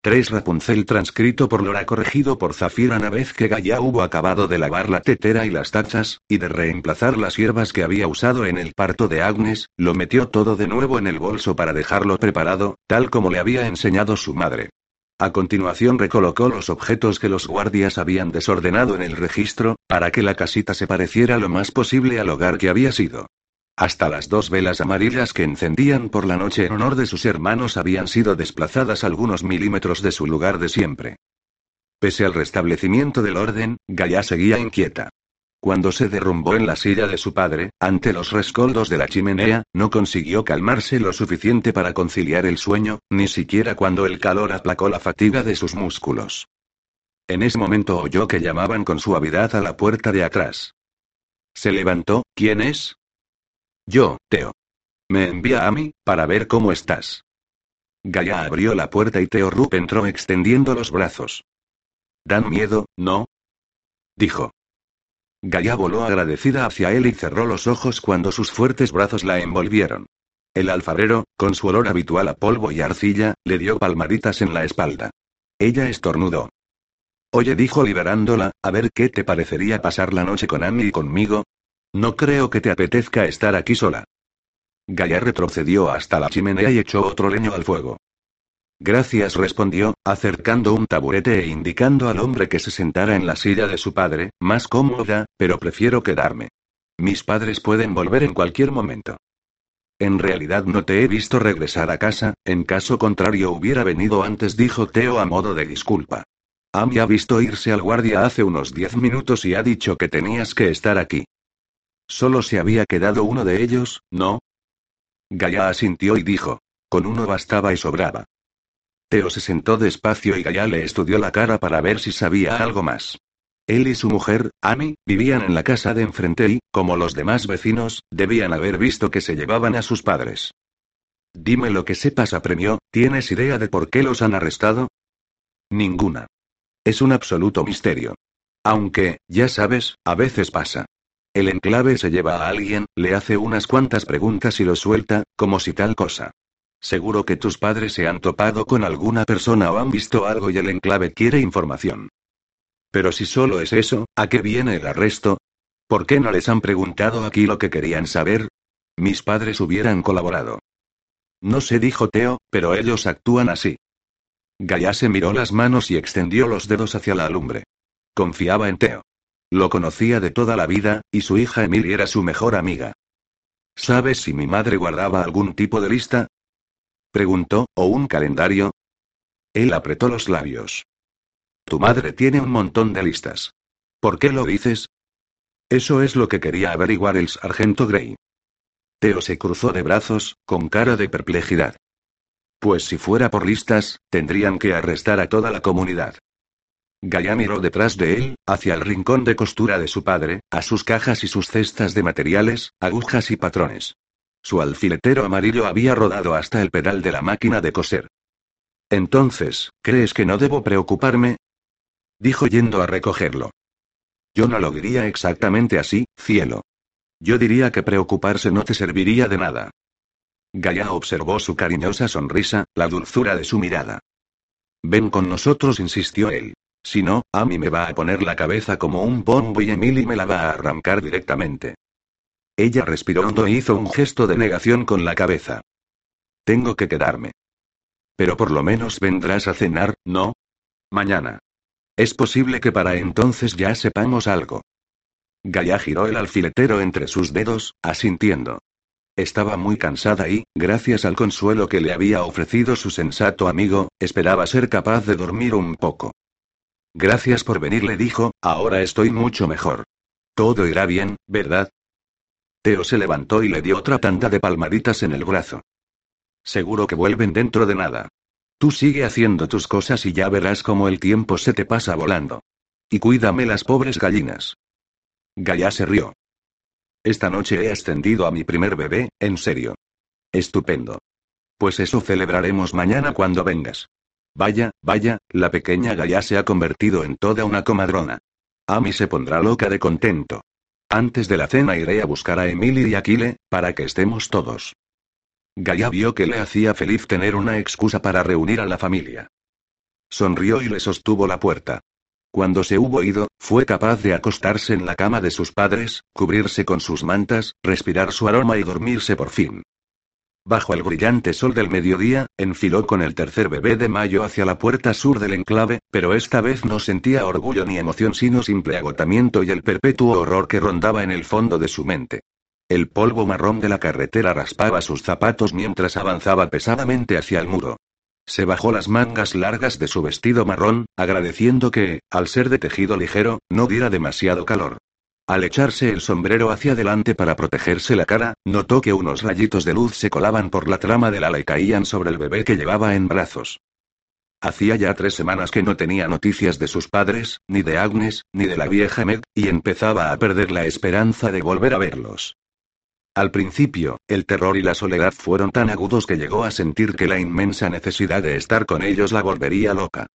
3 Rapunzel transcrito por Lora corregido por Zafira una vez que Gaia hubo acabado de lavar la tetera y las tachas, y de reemplazar las hierbas que había usado en el parto de Agnes, lo metió todo de nuevo en el bolso para dejarlo preparado, tal como le había enseñado su madre. A continuación recolocó los objetos que los guardias habían desordenado en el registro, para que la casita se pareciera lo más posible al hogar que había sido. Hasta las dos velas amarillas que encendían por la noche en honor de sus hermanos habían sido desplazadas algunos milímetros de su lugar de siempre. Pese al restablecimiento del orden, Gaia seguía inquieta. Cuando se derrumbó en la silla de su padre, ante los rescoldos de la chimenea, no consiguió calmarse lo suficiente para conciliar el sueño, ni siquiera cuando el calor aplacó la fatiga de sus músculos. En ese momento oyó que llamaban con suavidad a la puerta de atrás. Se levantó, ¿quién es? Yo, Teo. Me envía a mí, para ver cómo estás. Gaia abrió la puerta y Teo Rup entró extendiendo los brazos. ¿Dan miedo, no? Dijo. Gaia voló agradecida hacia él y cerró los ojos cuando sus fuertes brazos la envolvieron. El alfarero, con su olor habitual a polvo y arcilla, le dio palmaditas en la espalda. Ella estornudó. Oye, dijo liberándola, a ver qué te parecería pasar la noche con Amy y conmigo, no creo que te apetezca estar aquí sola. Gaia retrocedió hasta la chimenea y echó otro leño al fuego. Gracias, respondió, acercando un taburete e indicando al hombre que se sentara en la silla de su padre, más cómoda, pero prefiero quedarme. Mis padres pueden volver en cualquier momento. En realidad no te he visto regresar a casa, en caso contrario hubiera venido antes, dijo Teo a modo de disculpa. Amy ha visto irse al guardia hace unos diez minutos y ha dicho que tenías que estar aquí. Solo se había quedado uno de ellos, ¿no? Gaia asintió y dijo. Con uno bastaba y sobraba. Teo se sentó despacio y Gaia le estudió la cara para ver si sabía algo más. Él y su mujer, Amy, vivían en la casa de enfrente y, como los demás vecinos, debían haber visto que se llevaban a sus padres. Dime lo que sepas, apremió, ¿tienes idea de por qué los han arrestado? Ninguna. Es un absoluto misterio. Aunque, ya sabes, a veces pasa. El enclave se lleva a alguien, le hace unas cuantas preguntas y lo suelta, como si tal cosa. Seguro que tus padres se han topado con alguna persona o han visto algo y el enclave quiere información. Pero si solo es eso, ¿a qué viene el arresto? ¿Por qué no les han preguntado aquí lo que querían saber? Mis padres hubieran colaborado. No sé, dijo Teo, pero ellos actúan así. Gaia se miró las manos y extendió los dedos hacia la lumbre. Confiaba en Teo. Lo conocía de toda la vida, y su hija Emily era su mejor amiga. ¿Sabes si mi madre guardaba algún tipo de lista? Preguntó, ¿o un calendario? Él apretó los labios. Tu madre tiene un montón de listas. ¿Por qué lo dices? Eso es lo que quería averiguar el sargento Gray. Teo se cruzó de brazos, con cara de perplejidad. Pues si fuera por listas, tendrían que arrestar a toda la comunidad. Gaia miró detrás de él, hacia el rincón de costura de su padre, a sus cajas y sus cestas de materiales, agujas y patrones. Su alfiletero amarillo había rodado hasta el pedal de la máquina de coser. Entonces, ¿crees que no debo preocuparme? Dijo yendo a recogerlo. Yo no lo diría exactamente así, cielo. Yo diría que preocuparse no te serviría de nada. Gaia observó su cariñosa sonrisa, la dulzura de su mirada. Ven con nosotros, insistió él. Si no, Amy me va a poner la cabeza como un bombo y Emily me la va a arrancar directamente. Ella respiró hondo e hizo un gesto de negación con la cabeza. Tengo que quedarme. Pero por lo menos vendrás a cenar, ¿no? Mañana. Es posible que para entonces ya sepamos algo. Gaia giró el alfiletero entre sus dedos, asintiendo. Estaba muy cansada y, gracias al consuelo que le había ofrecido su sensato amigo, esperaba ser capaz de dormir un poco. Gracias por venir, le dijo, ahora estoy mucho mejor. Todo irá bien, ¿verdad? Teo se levantó y le dio otra tanda de palmaditas en el brazo. Seguro que vuelven dentro de nada. Tú sigue haciendo tus cosas y ya verás cómo el tiempo se te pasa volando. Y cuídame las pobres gallinas. Gaia se rió. Esta noche he ascendido a mi primer bebé, en serio. Estupendo. Pues eso celebraremos mañana cuando vengas. Vaya, vaya, la pequeña Gaia se ha convertido en toda una comadrona. Amy se pondrá loca de contento. Antes de la cena iré a buscar a Emily y Aquile, para que estemos todos. Gaia vio que le hacía feliz tener una excusa para reunir a la familia. sonrió y le sostuvo la puerta. Cuando se hubo ido, fue capaz de acostarse en la cama de sus padres, cubrirse con sus mantas, respirar su aroma y dormirse por fin. Bajo el brillante sol del mediodía, enfiló con el tercer bebé de mayo hacia la puerta sur del enclave, pero esta vez no sentía orgullo ni emoción sino simple agotamiento y el perpetuo horror que rondaba en el fondo de su mente. El polvo marrón de la carretera raspaba sus zapatos mientras avanzaba pesadamente hacia el muro. Se bajó las mangas largas de su vestido marrón, agradeciendo que, al ser de tejido ligero, no diera demasiado calor. Al echarse el sombrero hacia adelante para protegerse la cara, notó que unos rayitos de luz se colaban por la trama del ala y caían sobre el bebé que llevaba en brazos. Hacía ya tres semanas que no tenía noticias de sus padres, ni de Agnes, ni de la vieja Meg, y empezaba a perder la esperanza de volver a verlos. Al principio, el terror y la soledad fueron tan agudos que llegó a sentir que la inmensa necesidad de estar con ellos la volvería loca.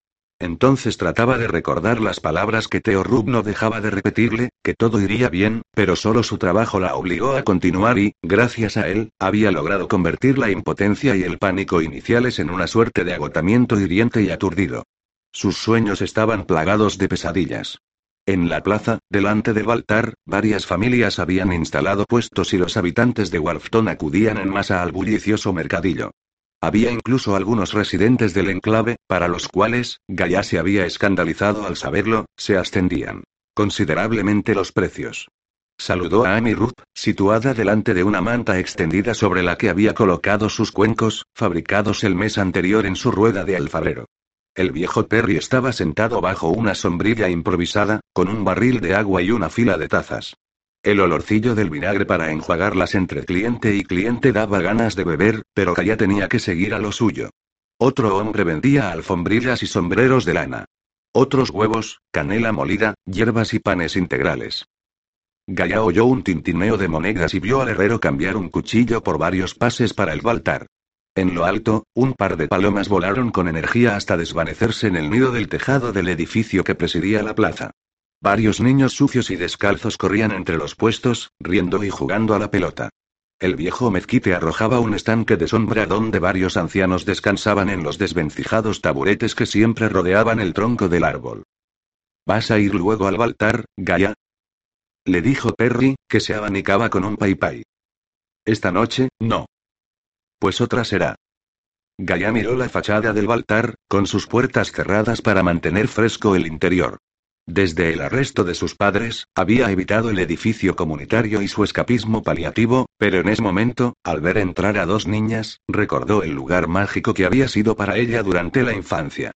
Entonces trataba de recordar las palabras que Theo Rub no dejaba de repetirle, que todo iría bien, pero solo su trabajo la obligó a continuar y, gracias a él, había logrado convertir la impotencia y el pánico iniciales en una suerte de agotamiento hiriente y aturdido. Sus sueños estaban plagados de pesadillas. En la plaza, delante del altar, varias familias habían instalado puestos y los habitantes de Warfton acudían en masa al bullicioso mercadillo. Había incluso algunos residentes del enclave, para los cuales, Gaia se había escandalizado al saberlo, se ascendían considerablemente los precios. Saludó a Amy Ruth, situada delante de una manta extendida sobre la que había colocado sus cuencos, fabricados el mes anterior en su rueda de alfarero. El viejo Perry estaba sentado bajo una sombrilla improvisada, con un barril de agua y una fila de tazas. El olorcillo del vinagre para enjuagarlas entre cliente y cliente daba ganas de beber, pero Kaya tenía que seguir a lo suyo. Otro hombre vendía alfombrillas y sombreros de lana. Otros huevos, canela molida, hierbas y panes integrales. Gaya oyó un tintineo de monedas y vio al herrero cambiar un cuchillo por varios pases para el baltar. En lo alto, un par de palomas volaron con energía hasta desvanecerse en el nido del tejado del edificio que presidía la plaza. Varios niños sucios y descalzos corrían entre los puestos, riendo y jugando a la pelota. El viejo mezquite arrojaba un estanque de sombra donde varios ancianos descansaban en los desvencijados taburetes que siempre rodeaban el tronco del árbol. ¿Vas a ir luego al altar, Gaia? Le dijo Perry, que se abanicaba con un paipai. Esta noche, no. Pues otra será. Gaia miró la fachada del altar, con sus puertas cerradas para mantener fresco el interior. Desde el arresto de sus padres, había evitado el edificio comunitario y su escapismo paliativo, pero en ese momento, al ver entrar a dos niñas, recordó el lugar mágico que había sido para ella durante la infancia.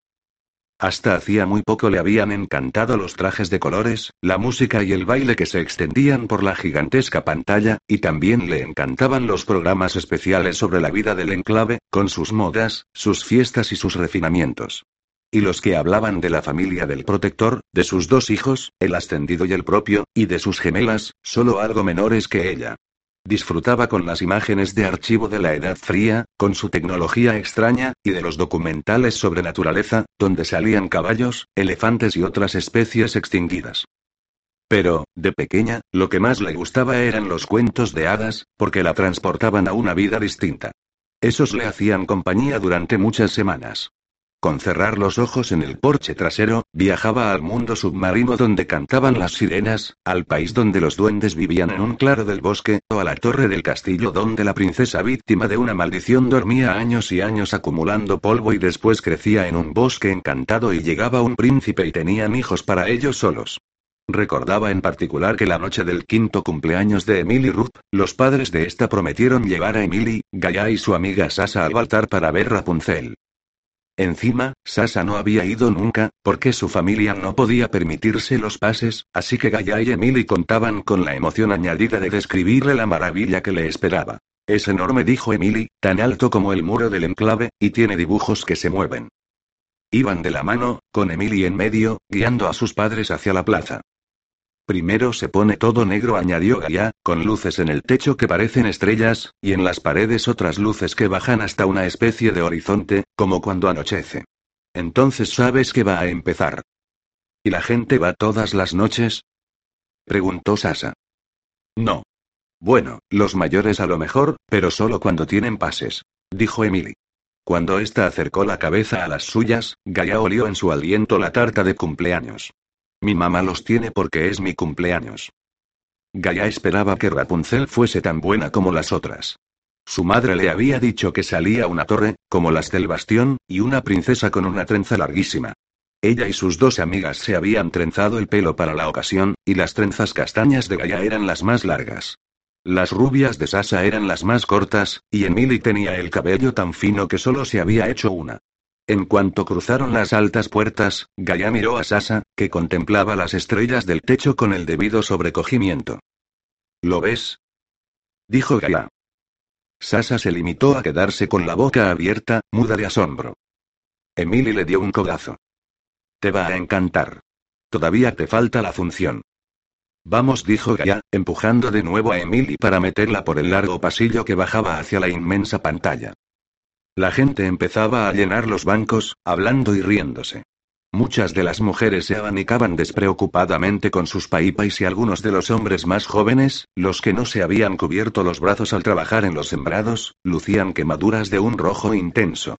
Hasta hacía muy poco le habían encantado los trajes de colores, la música y el baile que se extendían por la gigantesca pantalla, y también le encantaban los programas especiales sobre la vida del enclave, con sus modas, sus fiestas y sus refinamientos. Y los que hablaban de la familia del protector, de sus dos hijos, el ascendido y el propio, y de sus gemelas, solo algo menores que ella. Disfrutaba con las imágenes de archivo de la Edad Fría, con su tecnología extraña, y de los documentales sobre naturaleza, donde salían caballos, elefantes y otras especies extinguidas. Pero, de pequeña, lo que más le gustaba eran los cuentos de hadas, porque la transportaban a una vida distinta. Esos le hacían compañía durante muchas semanas. Con cerrar los ojos en el porche trasero, viajaba al mundo submarino donde cantaban las sirenas, al país donde los duendes vivían en un claro del bosque, o a la torre del castillo donde la princesa víctima de una maldición dormía años y años acumulando polvo y después crecía en un bosque encantado y llegaba un príncipe y tenían hijos para ellos solos. Recordaba en particular que la noche del quinto cumpleaños de Emily Ruth, los padres de esta prometieron llevar a Emily, Gaia y su amiga Sasa al altar para ver Rapunzel. Encima, Sasa no había ido nunca, porque su familia no podía permitirse los pases, así que Gaia y Emily contaban con la emoción añadida de describirle la maravilla que le esperaba. Es enorme, dijo Emily, tan alto como el muro del enclave, y tiene dibujos que se mueven. Iban de la mano, con Emily en medio, guiando a sus padres hacia la plaza. Primero se pone todo negro, añadió Gaia, con luces en el techo que parecen estrellas, y en las paredes otras luces que bajan hasta una especie de horizonte, como cuando anochece. Entonces sabes que va a empezar. ¿Y la gente va todas las noches? preguntó Sasa. No. Bueno, los mayores a lo mejor, pero solo cuando tienen pases, dijo Emily. Cuando ésta acercó la cabeza a las suyas, Gaia olió en su aliento la tarta de cumpleaños. Mi mamá los tiene porque es mi cumpleaños. Gaia esperaba que Rapunzel fuese tan buena como las otras. Su madre le había dicho que salía una torre, como las del bastión, y una princesa con una trenza larguísima. Ella y sus dos amigas se habían trenzado el pelo para la ocasión, y las trenzas castañas de Gaia eran las más largas. Las rubias de Sasa eran las más cortas, y Emily tenía el cabello tan fino que solo se había hecho una. En cuanto cruzaron las altas puertas, Gaia miró a Sasa, que contemplaba las estrellas del techo con el debido sobrecogimiento. ¿Lo ves? dijo Gaia. Sasa se limitó a quedarse con la boca abierta, muda de asombro. Emily le dio un codazo. Te va a encantar. Todavía te falta la función. Vamos, dijo Gaia, empujando de nuevo a Emily para meterla por el largo pasillo que bajaba hacia la inmensa pantalla. La gente empezaba a llenar los bancos, hablando y riéndose. Muchas de las mujeres se abanicaban despreocupadamente con sus paipais y algunos de los hombres más jóvenes, los que no se habían cubierto los brazos al trabajar en los sembrados, lucían quemaduras de un rojo intenso.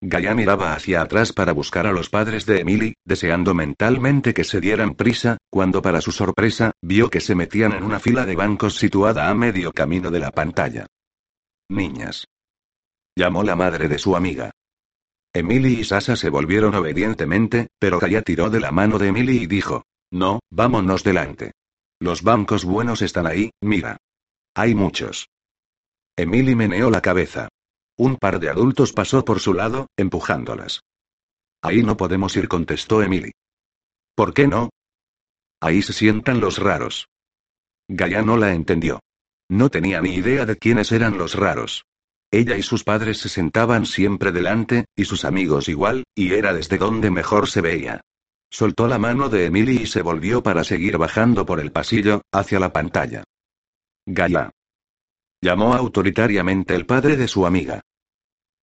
Gaia miraba hacia atrás para buscar a los padres de Emily, deseando mentalmente que se dieran prisa, cuando para su sorpresa, vio que se metían en una fila de bancos situada a medio camino de la pantalla. Niñas. Llamó la madre de su amiga. Emily y Sasa se volvieron obedientemente, pero Gaia tiró de la mano de Emily y dijo, No, vámonos delante. Los bancos buenos están ahí, mira. Hay muchos. Emily meneó la cabeza. Un par de adultos pasó por su lado, empujándolas. Ahí no podemos ir, contestó Emily. ¿Por qué no? Ahí se sientan los raros. Gaia no la entendió. No tenía ni idea de quiénes eran los raros. Ella y sus padres se sentaban siempre delante, y sus amigos igual, y era desde donde mejor se veía. Soltó la mano de Emily y se volvió para seguir bajando por el pasillo, hacia la pantalla. Gaia. Llamó autoritariamente el padre de su amiga.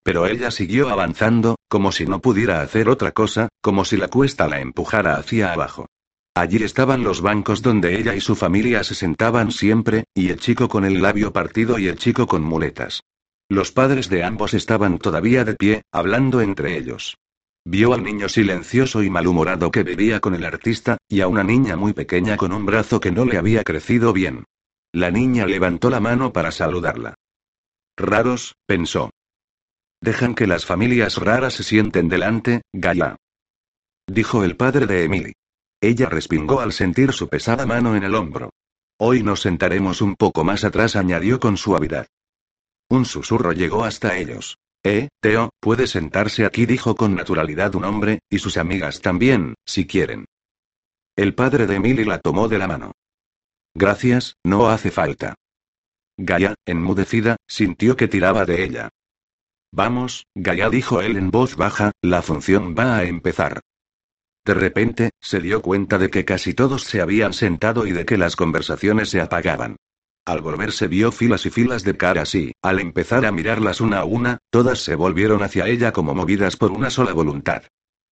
Pero ella siguió avanzando, como si no pudiera hacer otra cosa, como si la cuesta la empujara hacia abajo. Allí estaban los bancos donde ella y su familia se sentaban siempre, y el chico con el labio partido y el chico con muletas. Los padres de ambos estaban todavía de pie, hablando entre ellos. Vio al niño silencioso y malhumorado que vivía con el artista, y a una niña muy pequeña con un brazo que no le había crecido bien. La niña levantó la mano para saludarla. Raros, pensó. Dejan que las familias raras se sienten delante, Gaia. Dijo el padre de Emily. Ella respingó al sentir su pesada mano en el hombro. Hoy nos sentaremos un poco más atrás, añadió con suavidad. Un susurro llegó hasta ellos. Eh, Teo, puede sentarse aquí, dijo con naturalidad un hombre, y sus amigas también, si quieren. El padre de Emily la tomó de la mano. Gracias, no hace falta. Gaia, enmudecida, sintió que tiraba de ella. Vamos, Gaia dijo él en voz baja, la función va a empezar. De repente, se dio cuenta de que casi todos se habían sentado y de que las conversaciones se apagaban. Al volverse vio filas y filas de caras y, al empezar a mirarlas una a una, todas se volvieron hacia ella como movidas por una sola voluntad.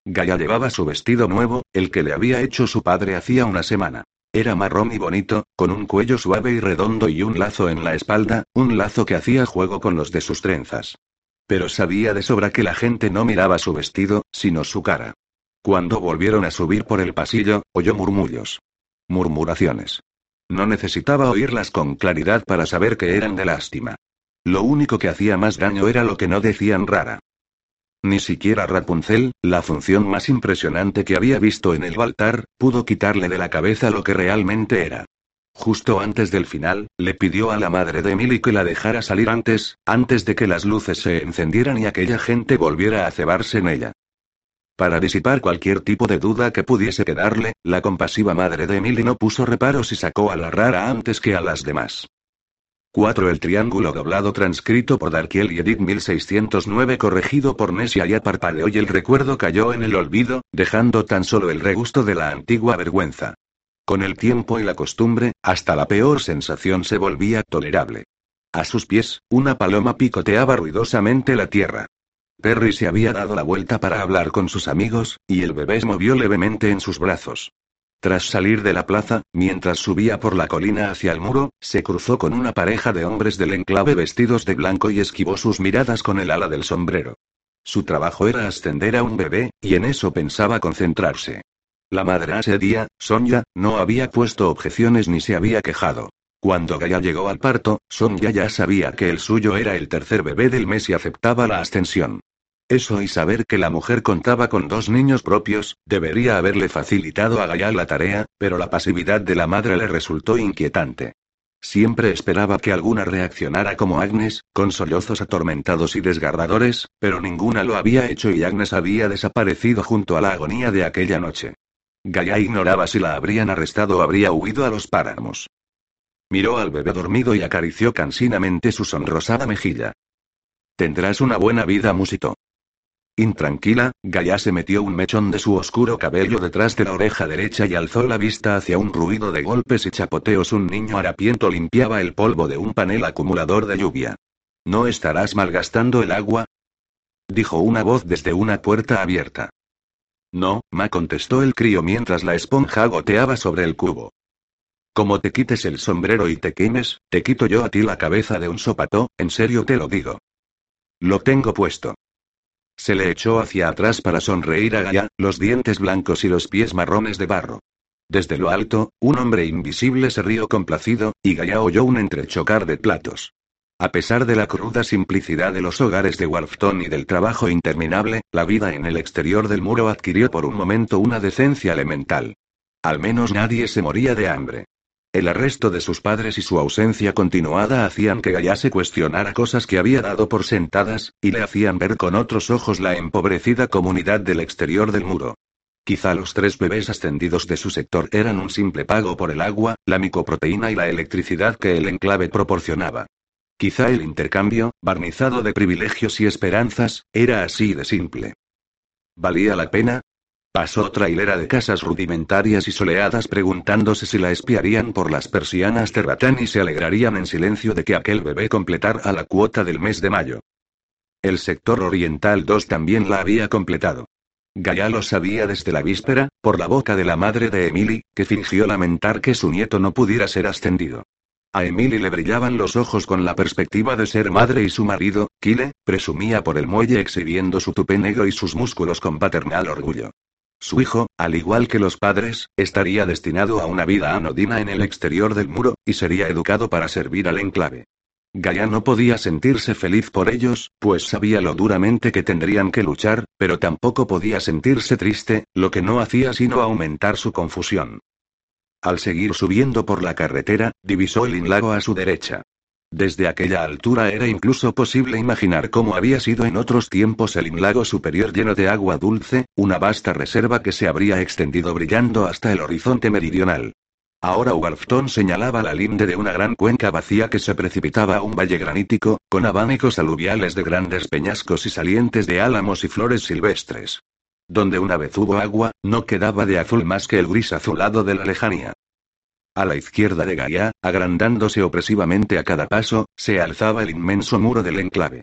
Gaia llevaba su vestido nuevo, el que le había hecho su padre hacía una semana. Era marrón y bonito, con un cuello suave y redondo y un lazo en la espalda, un lazo que hacía juego con los de sus trenzas. Pero sabía de sobra que la gente no miraba su vestido, sino su cara. Cuando volvieron a subir por el pasillo, oyó murmullos. Murmuraciones. No necesitaba oírlas con claridad para saber que eran de lástima. Lo único que hacía más daño era lo que no decían rara. Ni siquiera Rapunzel, la función más impresionante que había visto en el altar, pudo quitarle de la cabeza lo que realmente era. Justo antes del final, le pidió a la madre de Emily que la dejara salir antes, antes de que las luces se encendieran y aquella gente volviera a cebarse en ella. Para disipar cualquier tipo de duda que pudiese quedarle, la compasiva madre de Emily no puso reparos y sacó a la rara antes que a las demás. 4. El triángulo doblado transcrito por Darkiel y Edith 1609 corregido por Nesia ya parpadeó y el recuerdo cayó en el olvido, dejando tan solo el regusto de la antigua vergüenza. Con el tiempo y la costumbre, hasta la peor sensación se volvía tolerable. A sus pies, una paloma picoteaba ruidosamente la tierra. Perry se había dado la vuelta para hablar con sus amigos, y el bebé se movió levemente en sus brazos. Tras salir de la plaza, mientras subía por la colina hacia el muro, se cruzó con una pareja de hombres del enclave vestidos de blanco y esquivó sus miradas con el ala del sombrero. Su trabajo era ascender a un bebé, y en eso pensaba concentrarse. La madre ese día, Sonia, no había puesto objeciones ni se había quejado. Cuando Gaia llegó al parto, Sonia ya sabía que el suyo era el tercer bebé del mes y aceptaba la ascensión. Eso y saber que la mujer contaba con dos niños propios, debería haberle facilitado a Gaia la tarea, pero la pasividad de la madre le resultó inquietante. Siempre esperaba que alguna reaccionara como Agnes, con sollozos atormentados y desgarradores, pero ninguna lo había hecho y Agnes había desaparecido junto a la agonía de aquella noche. Gaia ignoraba si la habrían arrestado o habría huido a los páramos. Miró al bebé dormido y acarició cansinamente su sonrosada mejilla. Tendrás una buena vida, musito. Intranquila, Gaia se metió un mechón de su oscuro cabello detrás de la oreja derecha y alzó la vista hacia un ruido de golpes y chapoteos. Un niño harapiento limpiaba el polvo de un panel acumulador de lluvia. ¿No estarás malgastando el agua? dijo una voz desde una puerta abierta. No, ma contestó el crío mientras la esponja goteaba sobre el cubo. Como te quites el sombrero y te quemes, te quito yo a ti la cabeza de un sopato, en serio te lo digo. Lo tengo puesto. Se le echó hacia atrás para sonreír a Gaia, los dientes blancos y los pies marrones de barro. Desde lo alto, un hombre invisible se rió complacido, y Gaia oyó un entrechocar de platos. A pesar de la cruda simplicidad de los hogares de Warfton y del trabajo interminable, la vida en el exterior del muro adquirió por un momento una decencia elemental. Al menos nadie se moría de hambre. El arresto de sus padres y su ausencia continuada hacían que Gaia se cuestionara cosas que había dado por sentadas, y le hacían ver con otros ojos la empobrecida comunidad del exterior del muro. Quizá los tres bebés ascendidos de su sector eran un simple pago por el agua, la micoproteína y la electricidad que el enclave proporcionaba. Quizá el intercambio, barnizado de privilegios y esperanzas, era así de simple. ¿Valía la pena? Pasó otra hilera de casas rudimentarias y soleadas preguntándose si la espiarían por las persianas de ratán y se alegrarían en silencio de que aquel bebé completara la cuota del mes de mayo. El sector oriental 2 también la había completado. Gaia lo sabía desde la víspera, por la boca de la madre de Emily, que fingió lamentar que su nieto no pudiera ser ascendido. A Emily le brillaban los ojos con la perspectiva de ser madre y su marido, Kyle, presumía por el muelle exhibiendo su tupé negro y sus músculos con paternal orgullo. Su hijo, al igual que los padres, estaría destinado a una vida anodina en el exterior del muro, y sería educado para servir al enclave. Gaia no podía sentirse feliz por ellos, pues sabía lo duramente que tendrían que luchar, pero tampoco podía sentirse triste, lo que no hacía sino aumentar su confusión. Al seguir subiendo por la carretera, divisó el inlago a su derecha. Desde aquella altura era incluso posible imaginar cómo había sido en otros tiempos el lago superior lleno de agua dulce, una vasta reserva que se habría extendido brillando hasta el horizonte meridional. Ahora Warfton señalaba la linde de una gran cuenca vacía que se precipitaba a un valle granítico, con abanicos aluviales de grandes peñascos y salientes de álamos y flores silvestres. Donde una vez hubo agua, no quedaba de azul más que el gris azulado de la lejanía. A la izquierda de Gaia, agrandándose opresivamente a cada paso, se alzaba el inmenso muro del enclave.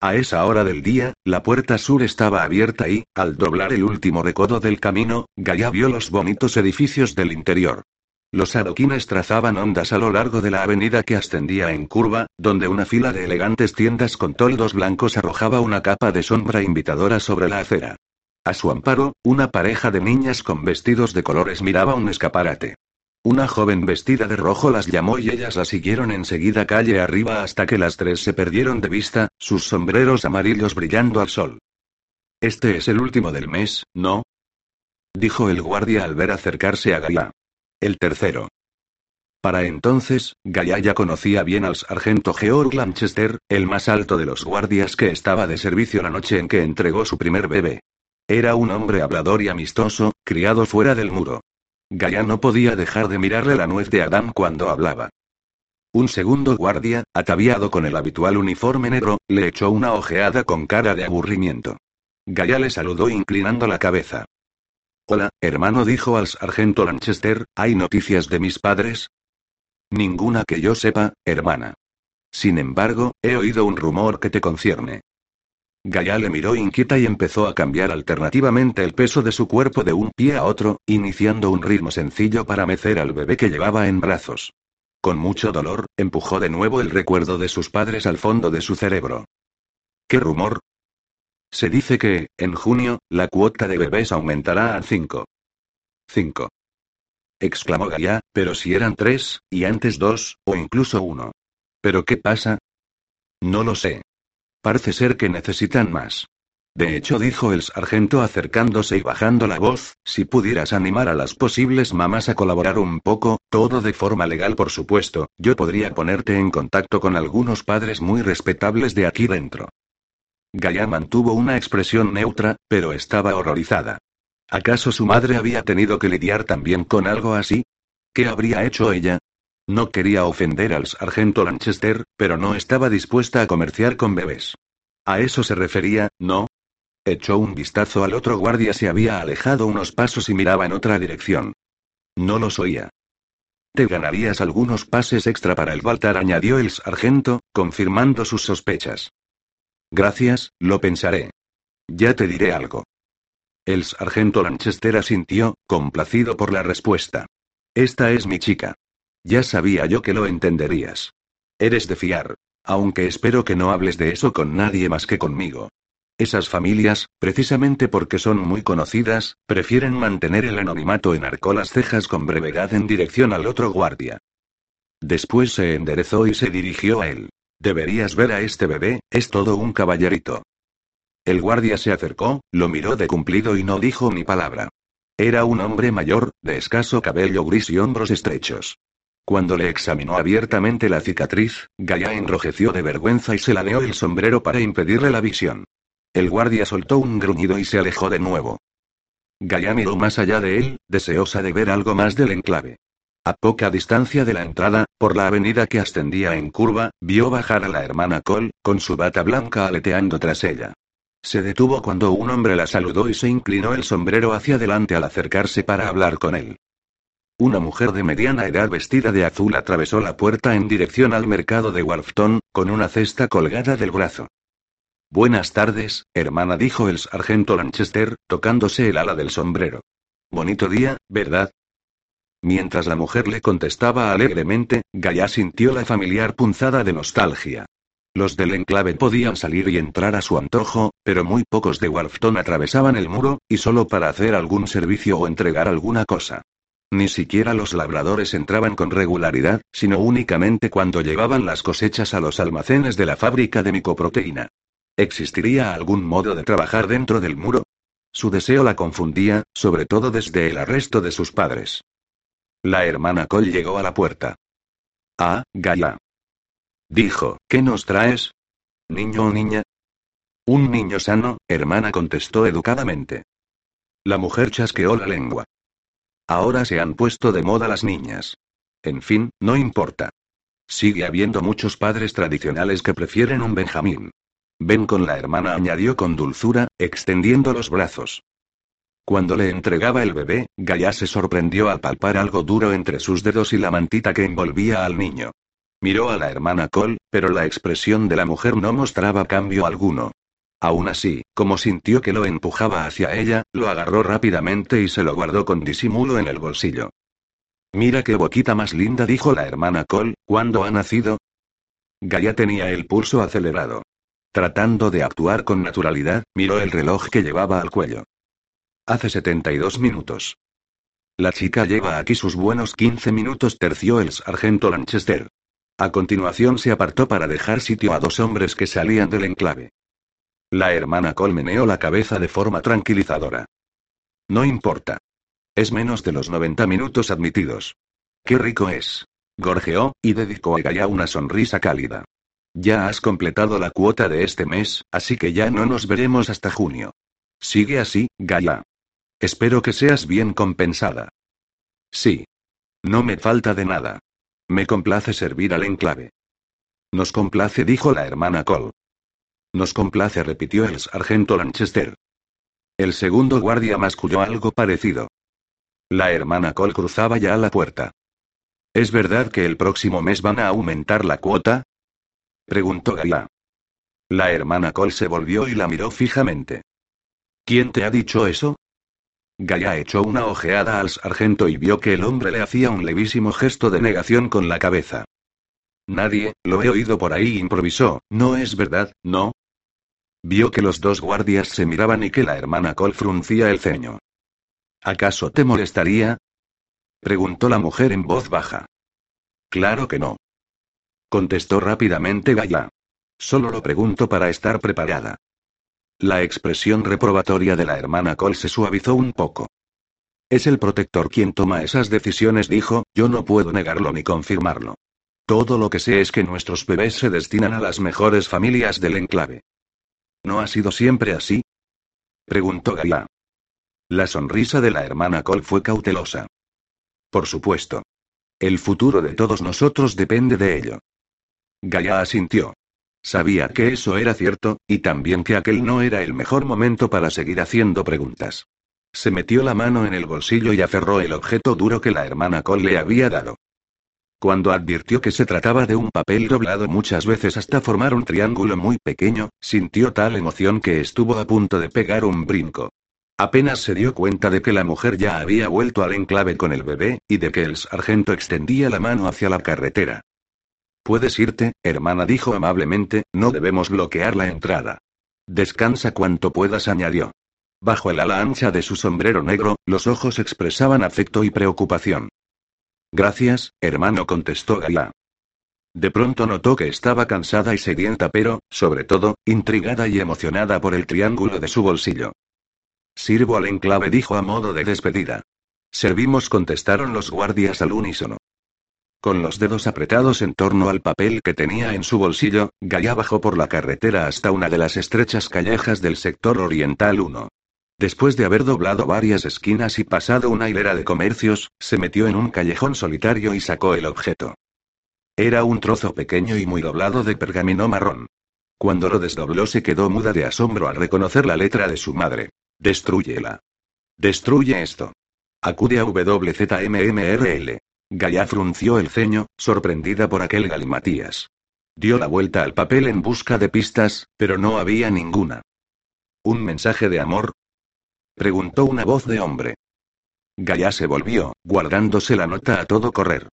A esa hora del día, la puerta sur estaba abierta y, al doblar el último recodo del camino, Gaia vio los bonitos edificios del interior. Los adoquines trazaban ondas a lo largo de la avenida que ascendía en curva, donde una fila de elegantes tiendas con toldos blancos arrojaba una capa de sombra invitadora sobre la acera. A su amparo, una pareja de niñas con vestidos de colores miraba un escaparate. Una joven vestida de rojo las llamó y ellas la siguieron enseguida calle arriba hasta que las tres se perdieron de vista, sus sombreros amarillos brillando al sol. Este es el último del mes, ¿no? dijo el guardia al ver acercarse a Gaia. El tercero. Para entonces, Gaia ya conocía bien al sargento Georg Lanchester, el más alto de los guardias que estaba de servicio la noche en que entregó su primer bebé. Era un hombre hablador y amistoso, criado fuera del muro. Gaia no podía dejar de mirarle la nuez de Adán cuando hablaba. Un segundo guardia, ataviado con el habitual uniforme negro, le echó una ojeada con cara de aburrimiento. Gaia le saludó inclinando la cabeza. Hola, hermano, dijo al sargento Lanchester, ¿hay noticias de mis padres? Ninguna que yo sepa, hermana. Sin embargo, he oído un rumor que te concierne. Gaia le miró inquieta y empezó a cambiar alternativamente el peso de su cuerpo de un pie a otro, iniciando un ritmo sencillo para mecer al bebé que llevaba en brazos. Con mucho dolor, empujó de nuevo el recuerdo de sus padres al fondo de su cerebro. ¿Qué rumor? Se dice que, en junio, la cuota de bebés aumentará a 5. 5. exclamó Gaia, pero si eran tres, y antes dos, o incluso uno. ¿Pero qué pasa? No lo sé. Parece ser que necesitan más. De hecho, dijo el sargento acercándose y bajando la voz, si pudieras animar a las posibles mamás a colaborar un poco, todo de forma legal por supuesto, yo podría ponerte en contacto con algunos padres muy respetables de aquí dentro. Gaia mantuvo una expresión neutra, pero estaba horrorizada. ¿Acaso su madre había tenido que lidiar también con algo así? ¿Qué habría hecho ella? No quería ofender al sargento Lanchester, pero no estaba dispuesta a comerciar con bebés. A eso se refería, ¿no? Echó un vistazo al otro guardia, se había alejado unos pasos y miraba en otra dirección. No los oía. Te ganarías algunos pases extra para el Baltar, añadió el sargento, confirmando sus sospechas. Gracias, lo pensaré. Ya te diré algo. El sargento Lanchester asintió, complacido por la respuesta. Esta es mi chica. Ya sabía yo que lo entenderías. Eres de fiar. Aunque espero que no hables de eso con nadie más que conmigo. Esas familias, precisamente porque son muy conocidas, prefieren mantener el anonimato en arcó las cejas con brevedad en dirección al otro guardia. Después se enderezó y se dirigió a él. Deberías ver a este bebé, es todo un caballerito. El guardia se acercó, lo miró de cumplido y no dijo ni palabra. Era un hombre mayor, de escaso cabello gris y hombros estrechos. Cuando le examinó abiertamente la cicatriz, Gaia enrojeció de vergüenza y se ladeó el sombrero para impedirle la visión. El guardia soltó un gruñido y se alejó de nuevo. Gaia miró más allá de él, deseosa de ver algo más del enclave. A poca distancia de la entrada, por la avenida que ascendía en curva, vio bajar a la hermana Cole, con su bata blanca aleteando tras ella. Se detuvo cuando un hombre la saludó y se inclinó el sombrero hacia adelante al acercarse para hablar con él. Una mujer de mediana edad vestida de azul atravesó la puerta en dirección al mercado de Warfton, con una cesta colgada del brazo. Buenas tardes, hermana, dijo el sargento Lanchester, tocándose el ala del sombrero. Bonito día, ¿verdad? Mientras la mujer le contestaba alegremente, Gaia sintió la familiar punzada de nostalgia. Los del enclave podían salir y entrar a su antojo, pero muy pocos de Warfton atravesaban el muro, y solo para hacer algún servicio o entregar alguna cosa. Ni siquiera los labradores entraban con regularidad, sino únicamente cuando llevaban las cosechas a los almacenes de la fábrica de micoproteína. ¿Existiría algún modo de trabajar dentro del muro? Su deseo la confundía, sobre todo desde el arresto de sus padres. La hermana Cole llegó a la puerta. Ah, Gaia. Dijo, ¿qué nos traes? ¿Niño o niña? Un niño sano, hermana contestó educadamente. La mujer chasqueó la lengua. Ahora se han puesto de moda las niñas. En fin, no importa. Sigue habiendo muchos padres tradicionales que prefieren un Benjamín. Ven con la hermana, añadió con dulzura, extendiendo los brazos. Cuando le entregaba el bebé, Gaia se sorprendió al palpar algo duro entre sus dedos y la mantita que envolvía al niño. Miró a la hermana Cole, pero la expresión de la mujer no mostraba cambio alguno. Aún así, como sintió que lo empujaba hacia ella, lo agarró rápidamente y se lo guardó con disimulo en el bolsillo. Mira qué boquita más linda, dijo la hermana Cole, ¿cuándo ha nacido? Gaia tenía el pulso acelerado. Tratando de actuar con naturalidad, miró el reloj que llevaba al cuello. Hace 72 minutos. La chica lleva aquí sus buenos 15 minutos, terció el sargento Lanchester. A continuación se apartó para dejar sitio a dos hombres que salían del enclave. La hermana colmeneó la cabeza de forma tranquilizadora. No importa. Es menos de los 90 minutos admitidos. Qué rico es. Gorjeó, y dedicó a Gaia una sonrisa cálida. Ya has completado la cuota de este mes, así que ya no nos veremos hasta junio. Sigue así, Gaia. Espero que seas bien compensada. Sí. No me falta de nada. Me complace servir al enclave. Nos complace, dijo la hermana Cole. Nos complace, repitió el sargento Lanchester. El segundo guardia masculló algo parecido. La hermana Cole cruzaba ya la puerta. ¿Es verdad que el próximo mes van a aumentar la cuota? preguntó Gaia. La hermana Cole se volvió y la miró fijamente. ¿Quién te ha dicho eso? Gaia echó una ojeada al sargento y vio que el hombre le hacía un levísimo gesto de negación con la cabeza. Nadie, lo he oído por ahí, improvisó, ¿no es verdad, no? Vio que los dos guardias se miraban y que la hermana Cole fruncía el ceño. ¿Acaso te molestaría? preguntó la mujer en voz baja. Claro que no. Contestó rápidamente Gaia. Solo lo pregunto para estar preparada. La expresión reprobatoria de la hermana Cole se suavizó un poco. Es el protector quien toma esas decisiones, dijo, yo no puedo negarlo ni confirmarlo. Todo lo que sé es que nuestros bebés se destinan a las mejores familias del enclave. ¿No ha sido siempre así? preguntó Gaia. La sonrisa de la hermana Cole fue cautelosa. Por supuesto. El futuro de todos nosotros depende de ello. Gaia asintió. Sabía que eso era cierto, y también que aquel no era el mejor momento para seguir haciendo preguntas. Se metió la mano en el bolsillo y aferró el objeto duro que la hermana Cole le había dado. Cuando advirtió que se trataba de un papel doblado muchas veces hasta formar un triángulo muy pequeño, sintió tal emoción que estuvo a punto de pegar un brinco. Apenas se dio cuenta de que la mujer ya había vuelto al enclave con el bebé, y de que el sargento extendía la mano hacia la carretera. Puedes irte, hermana, dijo amablemente, no debemos bloquear la entrada. Descansa cuanto puedas, añadió. Bajo el ala ancha de su sombrero negro, los ojos expresaban afecto y preocupación. Gracias, hermano, contestó Gaia. De pronto notó que estaba cansada y sedienta, pero, sobre todo, intrigada y emocionada por el triángulo de su bolsillo. Sirvo al enclave, dijo a modo de despedida. Servimos, contestaron los guardias al unísono. Con los dedos apretados en torno al papel que tenía en su bolsillo, Gaia bajó por la carretera hasta una de las estrechas callejas del sector oriental 1. Después de haber doblado varias esquinas y pasado una hilera de comercios, se metió en un callejón solitario y sacó el objeto. Era un trozo pequeño y muy doblado de pergamino marrón. Cuando lo desdobló se quedó muda de asombro al reconocer la letra de su madre. Destrúyela. Destruye esto. Acude a WZMMRL. Gaia frunció el ceño, sorprendida por aquel galimatías. Dio la vuelta al papel en busca de pistas, pero no había ninguna. ¿Un mensaje de amor? Preguntó una voz de hombre. Gaia se volvió, guardándose la nota a todo correr.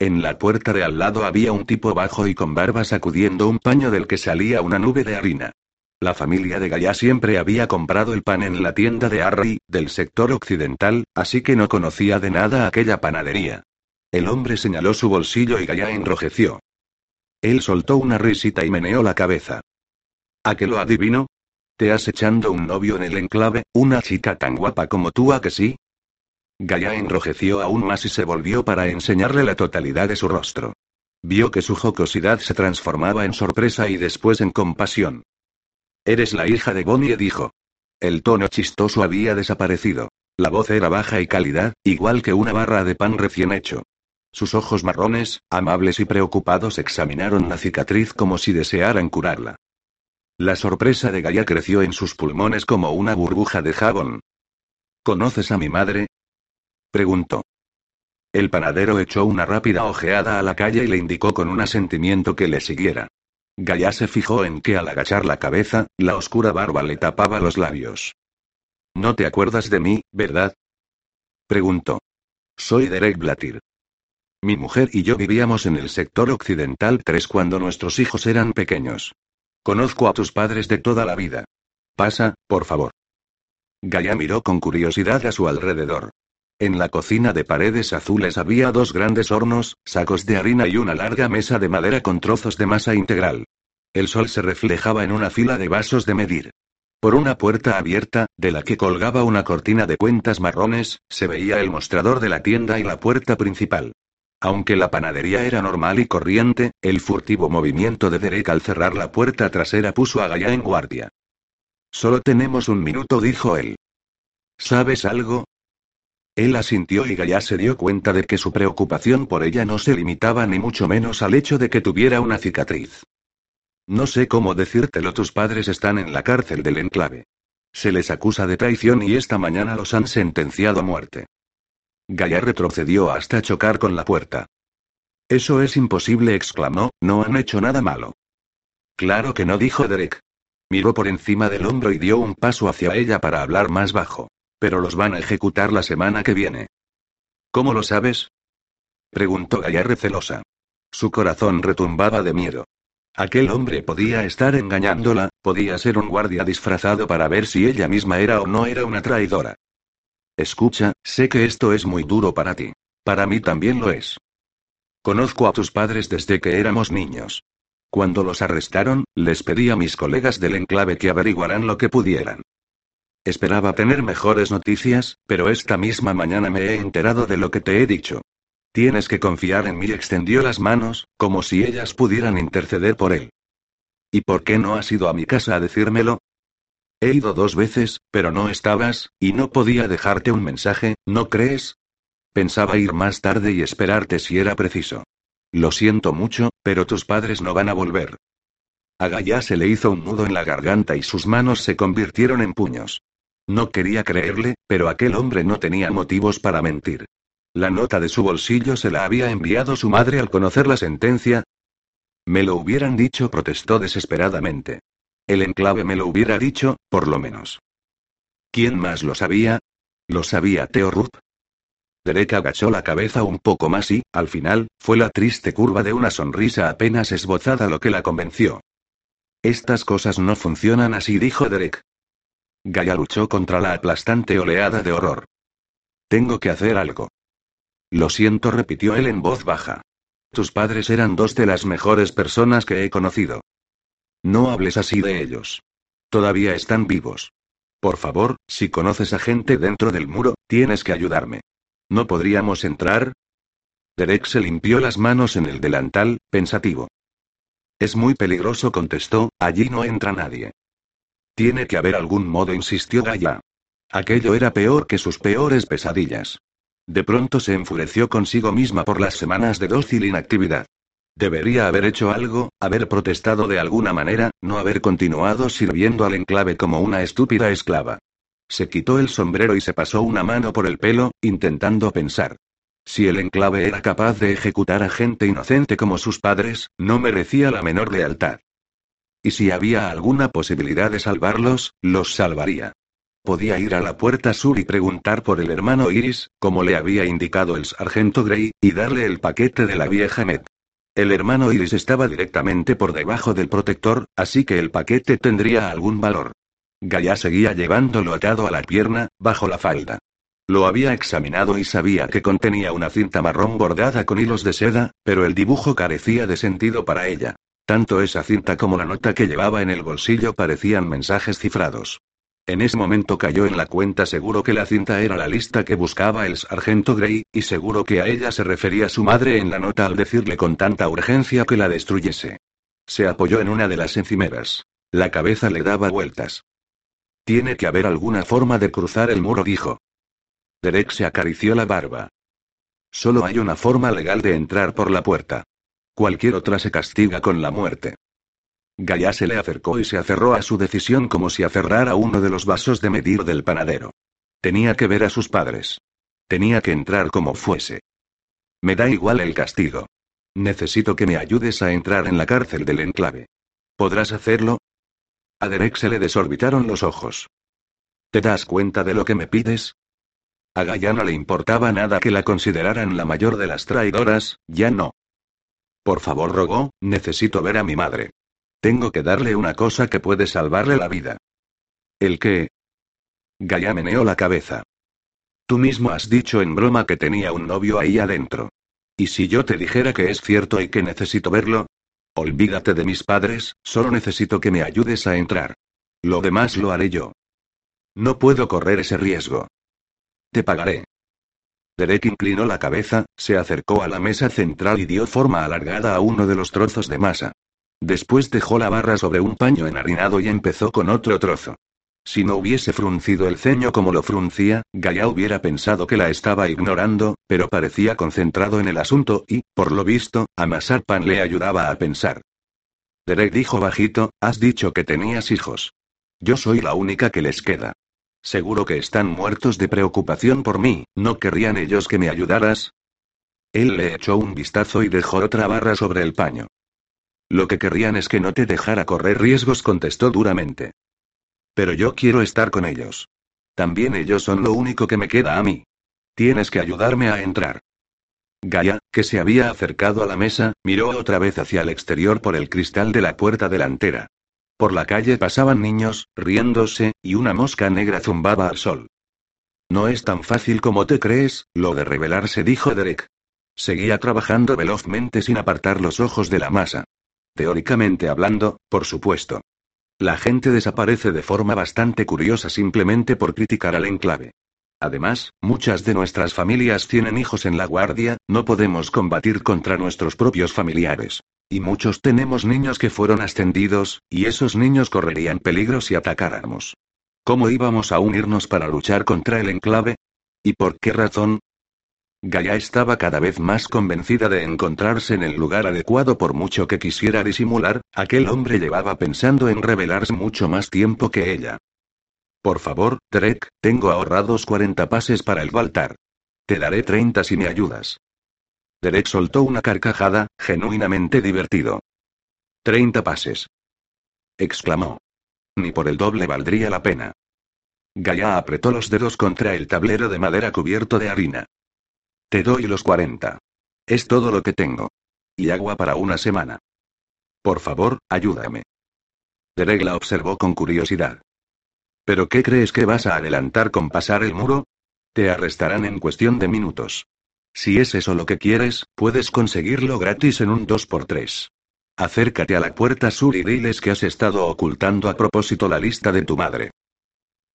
En la puerta de al lado había un tipo bajo y con barba sacudiendo un paño del que salía una nube de harina. La familia de Gaia siempre había comprado el pan en la tienda de Harry, del sector occidental, así que no conocía de nada aquella panadería. El hombre señaló su bolsillo y Gaia enrojeció. Él soltó una risita y meneó la cabeza. ¿A qué lo adivino? ¿Te has echando un novio en el enclave, una chica tan guapa como tú a que sí? Gaia enrojeció aún más y se volvió para enseñarle la totalidad de su rostro. Vio que su jocosidad se transformaba en sorpresa y después en compasión. Eres la hija de Bonnie, dijo. El tono chistoso había desaparecido. La voz era baja y cálida, igual que una barra de pan recién hecho. Sus ojos marrones, amables y preocupados, examinaron la cicatriz como si desearan curarla. La sorpresa de Gaia creció en sus pulmones como una burbuja de jabón. ¿Conoces a mi madre? preguntó. El panadero echó una rápida ojeada a la calle y le indicó con un asentimiento que le siguiera. Gaia se fijó en que al agachar la cabeza, la oscura barba le tapaba los labios. ¿No te acuerdas de mí, verdad? preguntó. Soy Derek Blatir. Mi mujer y yo vivíamos en el sector occidental 3 cuando nuestros hijos eran pequeños. Conozco a tus padres de toda la vida. Pasa, por favor. Gaia miró con curiosidad a su alrededor. En la cocina de paredes azules había dos grandes hornos, sacos de harina y una larga mesa de madera con trozos de masa integral. El sol se reflejaba en una fila de vasos de medir. Por una puerta abierta, de la que colgaba una cortina de cuentas marrones, se veía el mostrador de la tienda y la puerta principal. Aunque la panadería era normal y corriente, el furtivo movimiento de Derek al cerrar la puerta trasera puso a Gaia en guardia. Solo tenemos un minuto, dijo él. ¿Sabes algo? Él asintió y Gaia se dio cuenta de que su preocupación por ella no se limitaba ni mucho menos al hecho de que tuviera una cicatriz. No sé cómo decírtelo, tus padres están en la cárcel del enclave. Se les acusa de traición y esta mañana los han sentenciado a muerte. Gaia retrocedió hasta chocar con la puerta. Eso es imposible, exclamó, no han hecho nada malo. Claro que no, dijo Derek. Miró por encima del hombro y dio un paso hacia ella para hablar más bajo. Pero los van a ejecutar la semana que viene. ¿Cómo lo sabes? preguntó Gaia recelosa. Su corazón retumbaba de miedo. Aquel hombre podía estar engañándola, podía ser un guardia disfrazado para ver si ella misma era o no era una traidora. Escucha, sé que esto es muy duro para ti. Para mí también lo es. Conozco a tus padres desde que éramos niños. Cuando los arrestaron, les pedí a mis colegas del enclave que averiguaran lo que pudieran. Esperaba tener mejores noticias, pero esta misma mañana me he enterado de lo que te he dicho. Tienes que confiar en mí. Extendió las manos, como si ellas pudieran interceder por él. ¿Y por qué no has ido a mi casa a decírmelo? He ido dos veces, pero no estabas, y no podía dejarte un mensaje, ¿no crees? Pensaba ir más tarde y esperarte si era preciso. Lo siento mucho, pero tus padres no van a volver. A Gaia se le hizo un nudo en la garganta y sus manos se convirtieron en puños. No quería creerle, pero aquel hombre no tenía motivos para mentir. La nota de su bolsillo se la había enviado su madre al conocer la sentencia. Me lo hubieran dicho, protestó desesperadamente. El enclave me lo hubiera dicho, por lo menos. ¿Quién más lo sabía? ¿Lo sabía Theo Rupp? Derek agachó la cabeza un poco más y, al final, fue la triste curva de una sonrisa apenas esbozada lo que la convenció. Estas cosas no funcionan así, dijo Derek. Gaia luchó contra la aplastante oleada de horror. Tengo que hacer algo. Lo siento, repitió él en voz baja. Tus padres eran dos de las mejores personas que he conocido. No hables así de ellos. Todavía están vivos. Por favor, si conoces a gente dentro del muro, tienes que ayudarme. ¿No podríamos entrar? Derek se limpió las manos en el delantal, pensativo. Es muy peligroso, contestó, allí no entra nadie. Tiene que haber algún modo, insistió Gaia. Aquello era peor que sus peores pesadillas. De pronto se enfureció consigo misma por las semanas de dócil inactividad. Debería haber hecho algo, haber protestado de alguna manera, no haber continuado sirviendo al enclave como una estúpida esclava. Se quitó el sombrero y se pasó una mano por el pelo, intentando pensar. Si el enclave era capaz de ejecutar a gente inocente como sus padres, no merecía la menor lealtad. Y si había alguna posibilidad de salvarlos, los salvaría. Podía ir a la puerta sur y preguntar por el hermano Iris, como le había indicado el sargento Gray, y darle el paquete de la vieja Met. El hermano Iris estaba directamente por debajo del protector, así que el paquete tendría algún valor. Gaia seguía llevándolo atado a la pierna, bajo la falda. Lo había examinado y sabía que contenía una cinta marrón bordada con hilos de seda, pero el dibujo carecía de sentido para ella. Tanto esa cinta como la nota que llevaba en el bolsillo parecían mensajes cifrados. En ese momento cayó en la cuenta seguro que la cinta era la lista que buscaba el sargento Gray, y seguro que a ella se refería su madre en la nota al decirle con tanta urgencia que la destruyese. Se apoyó en una de las encimeras. La cabeza le daba vueltas. Tiene que haber alguna forma de cruzar el muro, dijo. Derek se acarició la barba. Solo hay una forma legal de entrar por la puerta. Cualquier otra se castiga con la muerte. Gaia se le acercó y se aferró a su decisión como si aferrara uno de los vasos de medir del panadero. Tenía que ver a sus padres. Tenía que entrar como fuese. Me da igual el castigo. Necesito que me ayudes a entrar en la cárcel del enclave. ¿Podrás hacerlo? A Derek se le desorbitaron los ojos. ¿Te das cuenta de lo que me pides? A Gaia no le importaba nada que la consideraran la mayor de las traidoras, ya no. Por favor, rogó, necesito ver a mi madre. Tengo que darle una cosa que puede salvarle la vida. ¿El qué? Gaia meneó la cabeza. Tú mismo has dicho en broma que tenía un novio ahí adentro. ¿Y si yo te dijera que es cierto y que necesito verlo? Olvídate de mis padres, solo necesito que me ayudes a entrar. Lo demás lo haré yo. No puedo correr ese riesgo. Te pagaré. Derek inclinó la cabeza, se acercó a la mesa central y dio forma alargada a uno de los trozos de masa. Después dejó la barra sobre un paño enharinado y empezó con otro trozo. Si no hubiese fruncido el ceño como lo fruncía, Gaia hubiera pensado que la estaba ignorando, pero parecía concentrado en el asunto y, por lo visto, amasar pan le ayudaba a pensar. Derek dijo bajito, has dicho que tenías hijos. Yo soy la única que les queda. Seguro que están muertos de preocupación por mí, ¿no querrían ellos que me ayudaras? Él le echó un vistazo y dejó otra barra sobre el paño. Lo que querrían es que no te dejara correr riesgos, contestó duramente. Pero yo quiero estar con ellos. También ellos son lo único que me queda a mí. Tienes que ayudarme a entrar. Gaia, que se había acercado a la mesa, miró otra vez hacia el exterior por el cristal de la puerta delantera. Por la calle pasaban niños, riéndose, y una mosca negra zumbaba al sol. No es tan fácil como te crees, lo de rebelarse, dijo Derek. Seguía trabajando velozmente sin apartar los ojos de la masa. Teóricamente hablando, por supuesto. La gente desaparece de forma bastante curiosa simplemente por criticar al enclave. Además, muchas de nuestras familias tienen hijos en la guardia, no podemos combatir contra nuestros propios familiares. Y muchos tenemos niños que fueron ascendidos, y esos niños correrían peligro si atacáramos. ¿Cómo íbamos a unirnos para luchar contra el enclave? ¿Y por qué razón? Gaia estaba cada vez más convencida de encontrarse en el lugar adecuado por mucho que quisiera disimular, aquel hombre llevaba pensando en rebelarse mucho más tiempo que ella. Por favor, Drek, tengo ahorrados 40 pases para el Baltar. Te daré 30 si me ayudas. Derek soltó una carcajada, genuinamente divertido. 30 pases. exclamó. Ni por el doble valdría la pena. Gaia apretó los dedos contra el tablero de madera cubierto de harina. Te doy los 40. Es todo lo que tengo. Y agua para una semana. Por favor, ayúdame. Derek la observó con curiosidad. ¿Pero qué crees que vas a adelantar con pasar el muro? Te arrestarán en cuestión de minutos. Si es eso lo que quieres, puedes conseguirlo gratis en un 2x3. Acércate a la puerta sur y diles que has estado ocultando a propósito la lista de tu madre.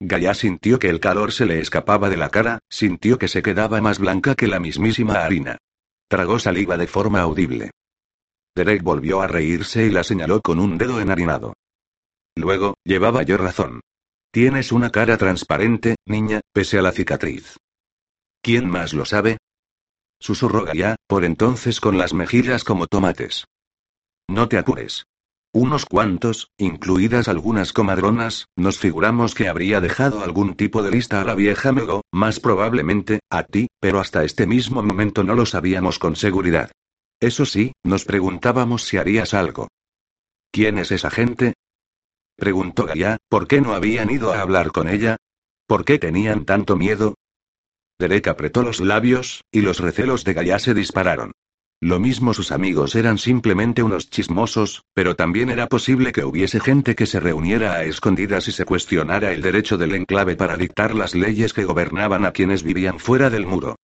Gaia sintió que el calor se le escapaba de la cara, sintió que se quedaba más blanca que la mismísima harina. Tragó saliva de forma audible. Derek volvió a reírse y la señaló con un dedo enharinado. Luego, llevaba yo razón. Tienes una cara transparente, niña, pese a la cicatriz. ¿Quién más lo sabe? Susurró Gaia, por entonces con las mejillas como tomates. No te apures. Unos cuantos, incluidas algunas comadronas, nos figuramos que habría dejado algún tipo de lista a la vieja Mego, más probablemente, a ti, pero hasta este mismo momento no lo sabíamos con seguridad. Eso sí, nos preguntábamos si harías algo. ¿Quién es esa gente? Preguntó Gaia, ¿por qué no habían ido a hablar con ella? ¿Por qué tenían tanto miedo? Derek apretó los labios, y los recelos de Gaia se dispararon. Lo mismo sus amigos eran simplemente unos chismosos, pero también era posible que hubiese gente que se reuniera a escondidas y se cuestionara el derecho del enclave para dictar las leyes que gobernaban a quienes vivían fuera del muro.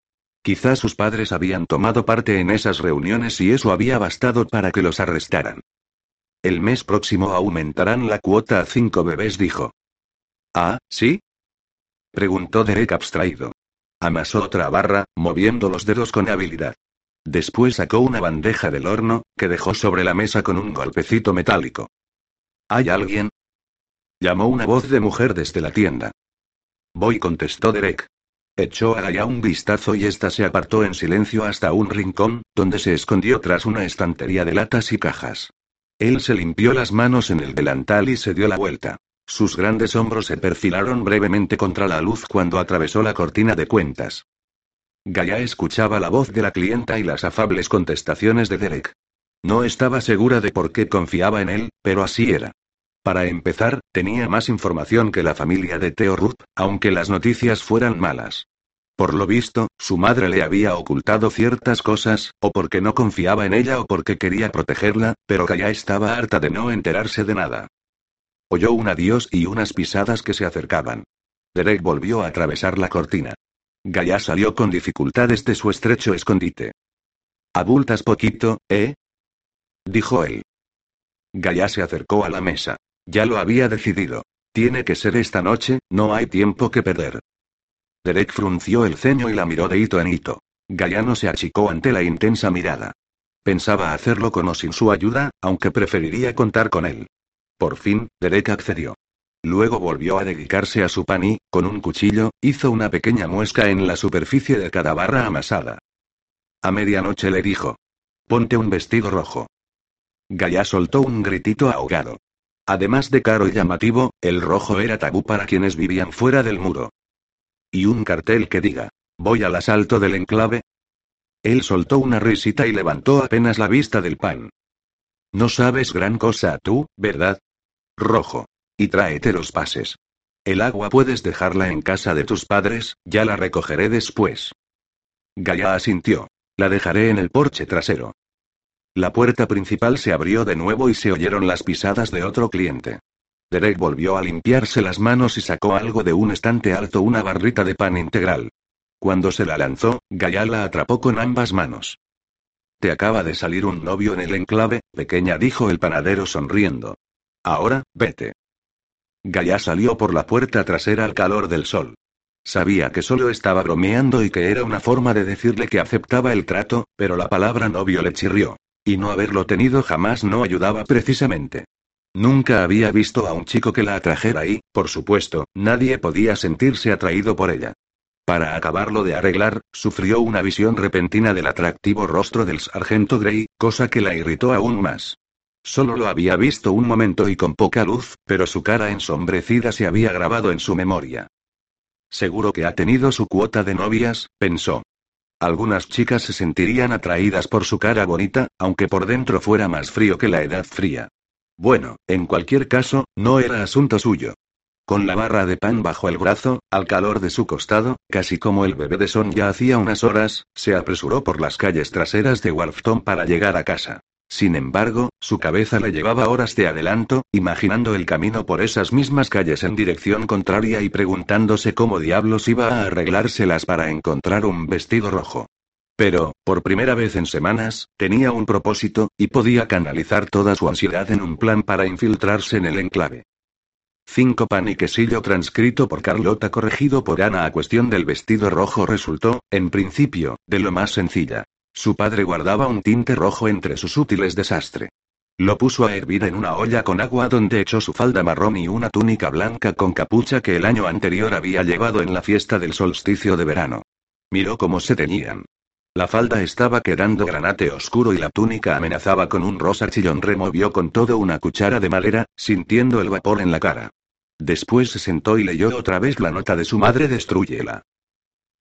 Quizás sus padres habían tomado parte en esas reuniones y eso había bastado para que los arrestaran. El mes próximo aumentarán la cuota a cinco bebés, dijo. ¿Ah, sí? preguntó Derek abstraído. Amasó otra barra, moviendo los dedos con habilidad. Después sacó una bandeja del horno, que dejó sobre la mesa con un golpecito metálico. ¿Hay alguien? Llamó una voz de mujer desde la tienda. Voy, contestó Derek. Echó a Gaia un vistazo y ésta se apartó en silencio hasta un rincón, donde se escondió tras una estantería de latas y cajas. Él se limpió las manos en el delantal y se dio la vuelta. Sus grandes hombros se perfilaron brevemente contra la luz cuando atravesó la cortina de cuentas. Gaia escuchaba la voz de la clienta y las afables contestaciones de Derek. No estaba segura de por qué confiaba en él, pero así era. Para empezar, tenía más información que la familia de Theo Ruth, aunque las noticias fueran malas. Por lo visto, su madre le había ocultado ciertas cosas, o porque no confiaba en ella o porque quería protegerla, pero Gaia estaba harta de no enterarse de nada. Oyó un adiós y unas pisadas que se acercaban. Derek volvió a atravesar la cortina. Gaia salió con dificultades de su estrecho escondite. Abultas poquito, ¿eh? dijo él. Gaia se acercó a la mesa. Ya lo había decidido. Tiene que ser esta noche, no hay tiempo que perder. Derek frunció el ceño y la miró de hito en hito. Gaia no se achicó ante la intensa mirada. Pensaba hacerlo con o sin su ayuda, aunque preferiría contar con él. Por fin, Derek accedió. Luego volvió a dedicarse a su pan y, con un cuchillo, hizo una pequeña muesca en la superficie de cada barra amasada. A medianoche le dijo. Ponte un vestido rojo. Gaia soltó un gritito ahogado. Además de caro y llamativo, el rojo era tabú para quienes vivían fuera del muro. Y un cartel que diga, voy al asalto del enclave. Él soltó una risita y levantó apenas la vista del pan. No sabes gran cosa tú, ¿verdad? Rojo. Y tráete los pases. El agua puedes dejarla en casa de tus padres, ya la recogeré después. Gaia asintió. La dejaré en el porche trasero. La puerta principal se abrió de nuevo y se oyeron las pisadas de otro cliente. Derek volvió a limpiarse las manos y sacó algo de un estante alto, una barrita de pan integral. Cuando se la lanzó, Gaia la atrapó con ambas manos. Te acaba de salir un novio en el enclave, pequeña, dijo el panadero sonriendo. Ahora, vete. Gaia salió por la puerta trasera al calor del sol. Sabía que solo estaba bromeando y que era una forma de decirle que aceptaba el trato, pero la palabra novio le chirrió. Y no haberlo tenido jamás no ayudaba precisamente. Nunca había visto a un chico que la atrajera y, por supuesto, nadie podía sentirse atraído por ella. Para acabarlo de arreglar, sufrió una visión repentina del atractivo rostro del sargento Grey, cosa que la irritó aún más. Solo lo había visto un momento y con poca luz, pero su cara ensombrecida se había grabado en su memoria. Seguro que ha tenido su cuota de novias, pensó. Algunas chicas se sentirían atraídas por su cara bonita, aunque por dentro fuera más frío que la edad fría. Bueno, en cualquier caso, no era asunto suyo. Con la barra de pan bajo el brazo, al calor de su costado, casi como el bebé de Son ya hacía unas horas, se apresuró por las calles traseras de Wolfton para llegar a casa. Sin embargo, su cabeza le llevaba horas de adelanto, imaginando el camino por esas mismas calles en dirección contraria y preguntándose cómo diablos iba a arreglárselas para encontrar un vestido rojo. Pero, por primera vez en semanas, tenía un propósito, y podía canalizar toda su ansiedad en un plan para infiltrarse en el enclave. 5 pan y transcrito por Carlota corregido por Ana a cuestión del vestido rojo resultó, en principio, de lo más sencilla. Su padre guardaba un tinte rojo entre sus útiles desastre. Lo puso a hervir en una olla con agua donde echó su falda marrón y una túnica blanca con capucha que el año anterior había llevado en la fiesta del solsticio de verano. Miró cómo se teñían. La falda estaba quedando granate oscuro y la túnica amenazaba con un rosa chillón. Removió con todo una cuchara de madera, sintiendo el vapor en la cara. Después se sentó y leyó otra vez la nota de su madre: Destrúyela.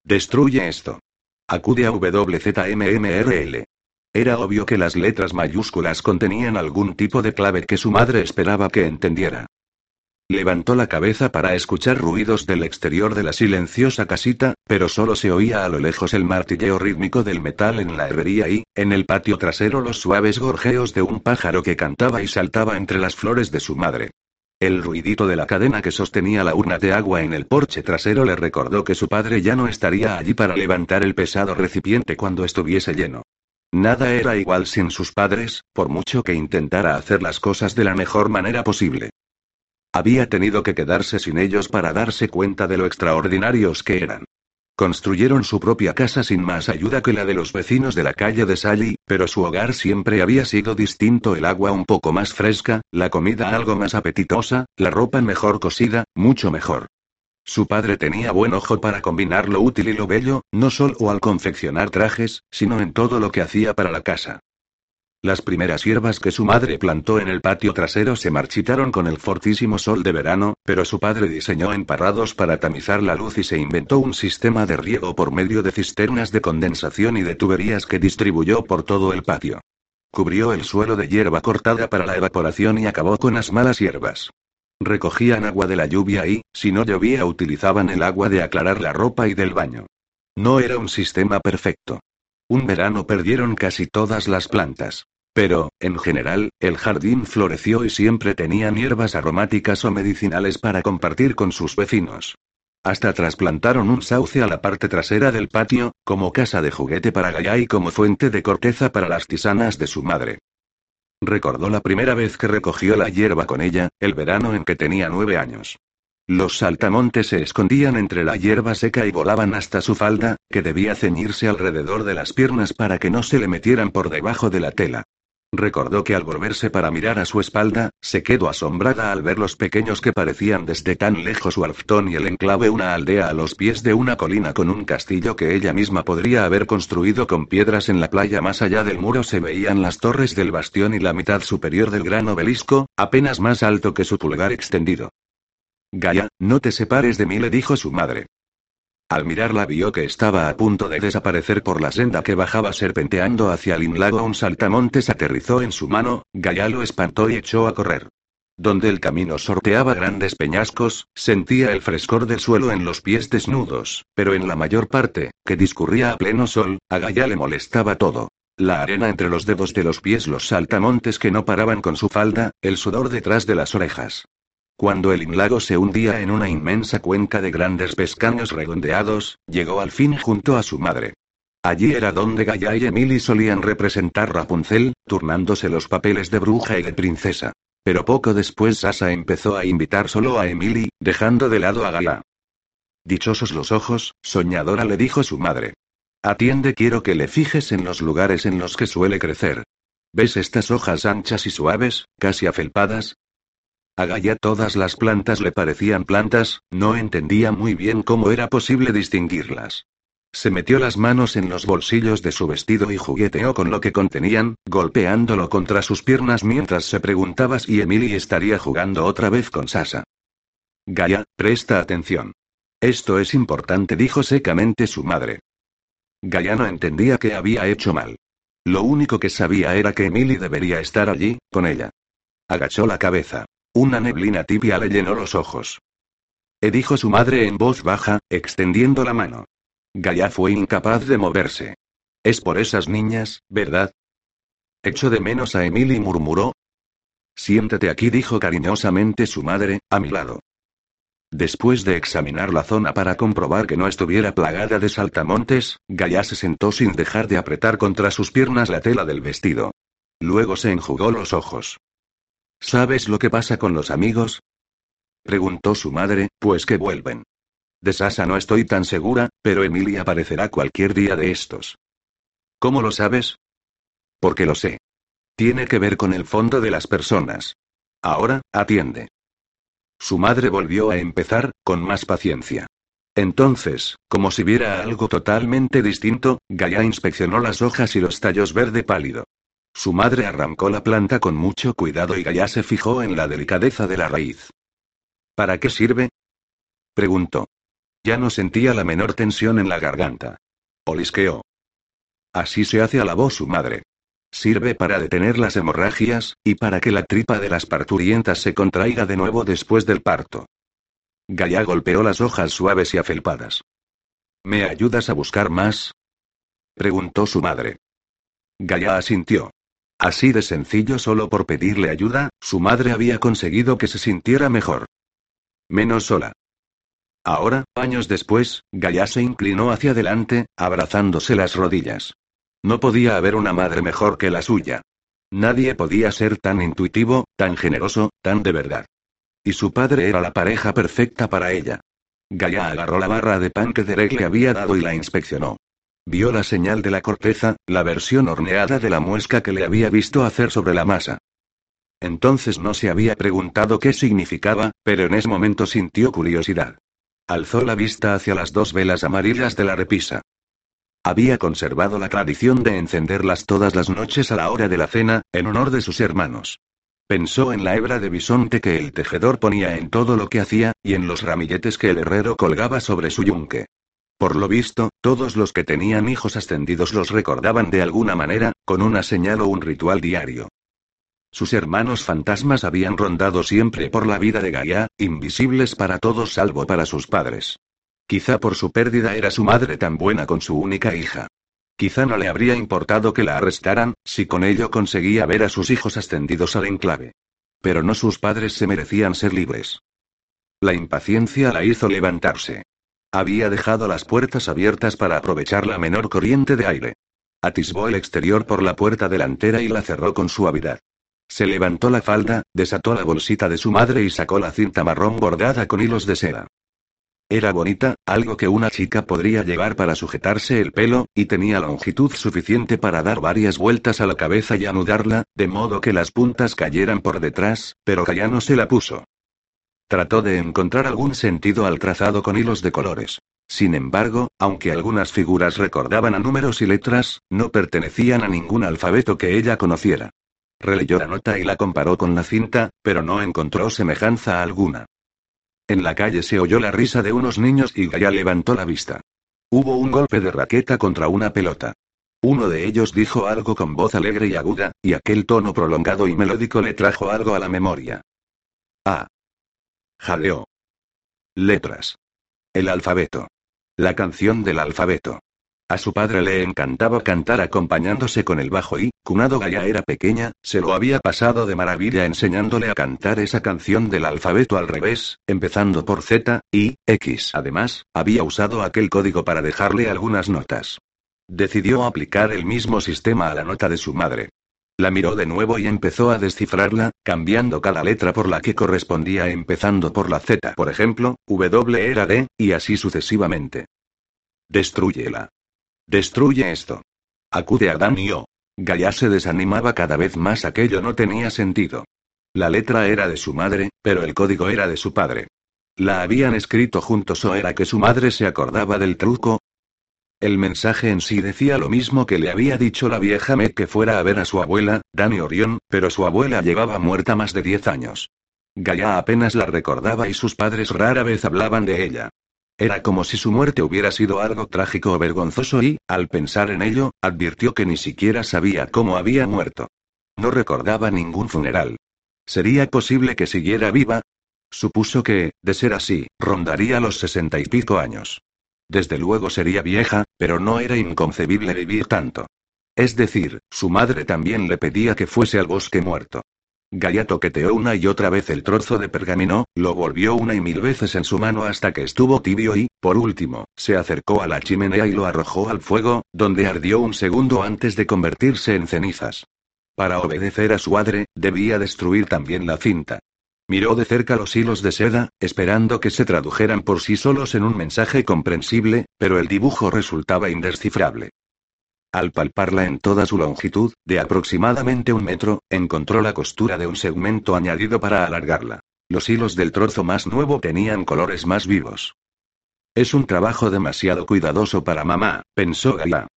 Destruye esto. Acude a WZMMRL. Era obvio que las letras mayúsculas contenían algún tipo de clave que su madre esperaba que entendiera. Levantó la cabeza para escuchar ruidos del exterior de la silenciosa casita, pero solo se oía a lo lejos el martilleo rítmico del metal en la herrería y, en el patio trasero, los suaves gorjeos de un pájaro que cantaba y saltaba entre las flores de su madre. El ruidito de la cadena que sostenía la urna de agua en el porche trasero le recordó que su padre ya no estaría allí para levantar el pesado recipiente cuando estuviese lleno. Nada era igual sin sus padres, por mucho que intentara hacer las cosas de la mejor manera posible. Había tenido que quedarse sin ellos para darse cuenta de lo extraordinarios que eran. Construyeron su propia casa sin más ayuda que la de los vecinos de la calle de Sally, pero su hogar siempre había sido distinto, el agua un poco más fresca, la comida algo más apetitosa, la ropa mejor cosida, mucho mejor. Su padre tenía buen ojo para combinar lo útil y lo bello, no solo al confeccionar trajes, sino en todo lo que hacía para la casa. Las primeras hierbas que su madre plantó en el patio trasero se marchitaron con el fortísimo sol de verano, pero su padre diseñó emparrados para tamizar la luz y se inventó un sistema de riego por medio de cisternas de condensación y de tuberías que distribuyó por todo el patio. Cubrió el suelo de hierba cortada para la evaporación y acabó con las malas hierbas. Recogían agua de la lluvia y, si no llovía, utilizaban el agua de aclarar la ropa y del baño. No era un sistema perfecto. Un verano perdieron casi todas las plantas. Pero, en general, el jardín floreció y siempre tenían hierbas aromáticas o medicinales para compartir con sus vecinos. Hasta trasplantaron un sauce a la parte trasera del patio, como casa de juguete para Gaia y como fuente de corteza para las tisanas de su madre. Recordó la primera vez que recogió la hierba con ella, el verano en que tenía nueve años. Los saltamontes se escondían entre la hierba seca y volaban hasta su falda, que debía ceñirse alrededor de las piernas para que no se le metieran por debajo de la tela. Recordó que al volverse para mirar a su espalda, se quedó asombrada al ver los pequeños que parecían desde tan lejos Walfton y el enclave una aldea a los pies de una colina con un castillo que ella misma podría haber construido con piedras en la playa más allá del muro se veían las torres del bastión y la mitad superior del gran obelisco, apenas más alto que su pulgar extendido. Gaia, no te separes de mí, le dijo su madre. Al mirarla vio que estaba a punto de desaparecer por la senda que bajaba serpenteando hacia el lago. Un saltamontes aterrizó en su mano, Gaia lo espantó y echó a correr. Donde el camino sorteaba grandes peñascos, sentía el frescor del suelo en los pies desnudos, pero en la mayor parte, que discurría a pleno sol, a Gaia le molestaba todo. La arena entre los dedos de los pies, los saltamontes que no paraban con su falda, el sudor detrás de las orejas. Cuando el lago se hundía en una inmensa cuenca de grandes pescaños redondeados, llegó al fin junto a su madre. Allí era donde Gaia y Emily solían representar Rapunzel, turnándose los papeles de bruja y de princesa. Pero poco después Sasa empezó a invitar solo a Emily, dejando de lado a Gaia. Dichosos los ojos, soñadora le dijo su madre. Atiende, quiero que le fijes en los lugares en los que suele crecer. ¿Ves estas hojas anchas y suaves, casi afelpadas? A Gaia todas las plantas le parecían plantas, no entendía muy bien cómo era posible distinguirlas. Se metió las manos en los bolsillos de su vestido y jugueteó con lo que contenían, golpeándolo contra sus piernas mientras se preguntaba si Emily estaría jugando otra vez con Sasa. Gaia, presta atención. Esto es importante, dijo secamente su madre. Gaia no entendía qué había hecho mal. Lo único que sabía era que Emily debería estar allí, con ella. Agachó la cabeza. Una neblina tibia le llenó los ojos. E dijo su madre en voz baja, extendiendo la mano. Gaia fue incapaz de moverse. Es por esas niñas, ¿verdad? Echo de menos a Emily murmuró. Siéntate aquí, dijo cariñosamente su madre, a mi lado. Después de examinar la zona para comprobar que no estuviera plagada de saltamontes, Gaia se sentó sin dejar de apretar contra sus piernas la tela del vestido. Luego se enjugó los ojos. ¿Sabes lo que pasa con los amigos? Preguntó su madre, pues que vuelven. De Sasa no estoy tan segura, pero Emilia aparecerá cualquier día de estos. ¿Cómo lo sabes? Porque lo sé. Tiene que ver con el fondo de las personas. Ahora, atiende. Su madre volvió a empezar, con más paciencia. Entonces, como si viera algo totalmente distinto, Gaia inspeccionó las hojas y los tallos verde pálido. Su madre arrancó la planta con mucho cuidado y Gaia se fijó en la delicadeza de la raíz. ¿Para qué sirve? preguntó. Ya no sentía la menor tensión en la garganta. Olisqueó. Así se hace, alabó su madre. Sirve para detener las hemorragias, y para que la tripa de las parturientas se contraiga de nuevo después del parto. Gaia golpeó las hojas suaves y afelpadas. ¿Me ayudas a buscar más? preguntó su madre. Gaia asintió. Así de sencillo solo por pedirle ayuda, su madre había conseguido que se sintiera mejor. Menos sola. Ahora, años después, Gaia se inclinó hacia adelante, abrazándose las rodillas. No podía haber una madre mejor que la suya. Nadie podía ser tan intuitivo, tan generoso, tan de verdad. Y su padre era la pareja perfecta para ella. Gaia agarró la barra de pan que Derek le había dado y la inspeccionó. Vio la señal de la corteza, la versión horneada de la muesca que le había visto hacer sobre la masa. Entonces no se había preguntado qué significaba, pero en ese momento sintió curiosidad. Alzó la vista hacia las dos velas amarillas de la repisa. Había conservado la tradición de encenderlas todas las noches a la hora de la cena, en honor de sus hermanos. Pensó en la hebra de bisonte que el tejedor ponía en todo lo que hacía, y en los ramilletes que el herrero colgaba sobre su yunque. Por lo visto, todos los que tenían hijos ascendidos los recordaban de alguna manera, con una señal o un ritual diario. Sus hermanos fantasmas habían rondado siempre por la vida de Gaia, invisibles para todos salvo para sus padres. Quizá por su pérdida era su madre tan buena con su única hija. Quizá no le habría importado que la arrestaran, si con ello conseguía ver a sus hijos ascendidos al enclave. Pero no sus padres se merecían ser libres. La impaciencia la hizo levantarse. Había dejado las puertas abiertas para aprovechar la menor corriente de aire. Atisbó el exterior por la puerta delantera y la cerró con suavidad. Se levantó la falda, desató la bolsita de su madre y sacó la cinta marrón bordada con hilos de seda. Era bonita, algo que una chica podría llevar para sujetarse el pelo, y tenía longitud suficiente para dar varias vueltas a la cabeza y anudarla, de modo que las puntas cayeran por detrás, pero ya no se la puso. Trató de encontrar algún sentido al trazado con hilos de colores. Sin embargo, aunque algunas figuras recordaban a números y letras, no pertenecían a ningún alfabeto que ella conociera. Releyó la nota y la comparó con la cinta, pero no encontró semejanza alguna. En la calle se oyó la risa de unos niños y Gaia levantó la vista. Hubo un golpe de raqueta contra una pelota. Uno de ellos dijo algo con voz alegre y aguda, y aquel tono prolongado y melódico le trajo algo a la memoria. Ah. Jaleo. Letras. El alfabeto. La canción del alfabeto. A su padre le encantaba cantar acompañándose con el bajo y, cunado Gaia era pequeña, se lo había pasado de maravilla enseñándole a cantar esa canción del alfabeto al revés, empezando por Z, I, X. Además, había usado aquel código para dejarle algunas notas. Decidió aplicar el mismo sistema a la nota de su madre. La miró de nuevo y empezó a descifrarla, cambiando cada letra por la que correspondía empezando por la Z. Por ejemplo, W era D, y así sucesivamente. Destrúyela. Destruye esto. Acude a Dan y O. Gaia se desanimaba cada vez más, aquello no tenía sentido. La letra era de su madre, pero el código era de su padre. La habían escrito juntos o era que su madre se acordaba del truco. El mensaje en sí decía lo mismo que le había dicho la vieja Meg que fuera a ver a su abuela, Dani Orión, pero su abuela llevaba muerta más de diez años. Gaia apenas la recordaba y sus padres rara vez hablaban de ella. Era como si su muerte hubiera sido algo trágico o vergonzoso y, al pensar en ello, advirtió que ni siquiera sabía cómo había muerto. No recordaba ningún funeral. ¿Sería posible que siguiera viva? Supuso que, de ser así, rondaría los sesenta y pico años. Desde luego sería vieja, pero no era inconcebible vivir tanto. Es decir, su madre también le pedía que fuese al bosque muerto. Gaia toqueteó una y otra vez el trozo de pergamino, lo volvió una y mil veces en su mano hasta que estuvo tibio y, por último, se acercó a la chimenea y lo arrojó al fuego, donde ardió un segundo antes de convertirse en cenizas. Para obedecer a su padre, debía destruir también la cinta. Miró de cerca los hilos de seda, esperando que se tradujeran por sí solos en un mensaje comprensible, pero el dibujo resultaba indescifrable. Al palparla en toda su longitud, de aproximadamente un metro, encontró la costura de un segmento añadido para alargarla. Los hilos del trozo más nuevo tenían colores más vivos. Es un trabajo demasiado cuidadoso para mamá, pensó Gaia.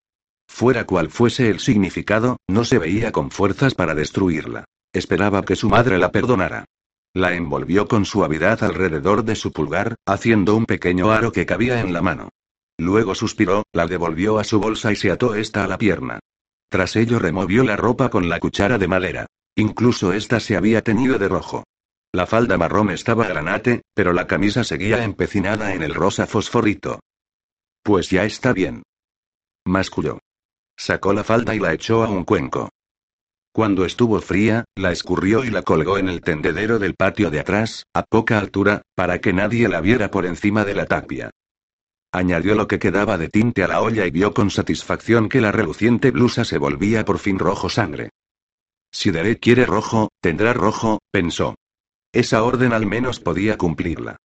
Fuera cual fuese el significado, no se veía con fuerzas para destruirla. Esperaba que su madre la perdonara. La envolvió con suavidad alrededor de su pulgar, haciendo un pequeño aro que cabía en la mano. Luego suspiró, la devolvió a su bolsa y se ató esta a la pierna. Tras ello removió la ropa con la cuchara de madera. Incluso esta se había teñido de rojo. La falda marrón estaba granate, pero la camisa seguía empecinada en el rosa fosforito. Pues ya está bien. Masculló. Sacó la falda y la echó a un cuenco. Cuando estuvo fría, la escurrió y la colgó en el tendedero del patio de atrás, a poca altura, para que nadie la viera por encima de la tapia. Añadió lo que quedaba de tinte a la olla y vio con satisfacción que la reluciente blusa se volvía por fin rojo sangre. Si Derek quiere rojo, tendrá rojo, pensó. Esa orden al menos podía cumplirla.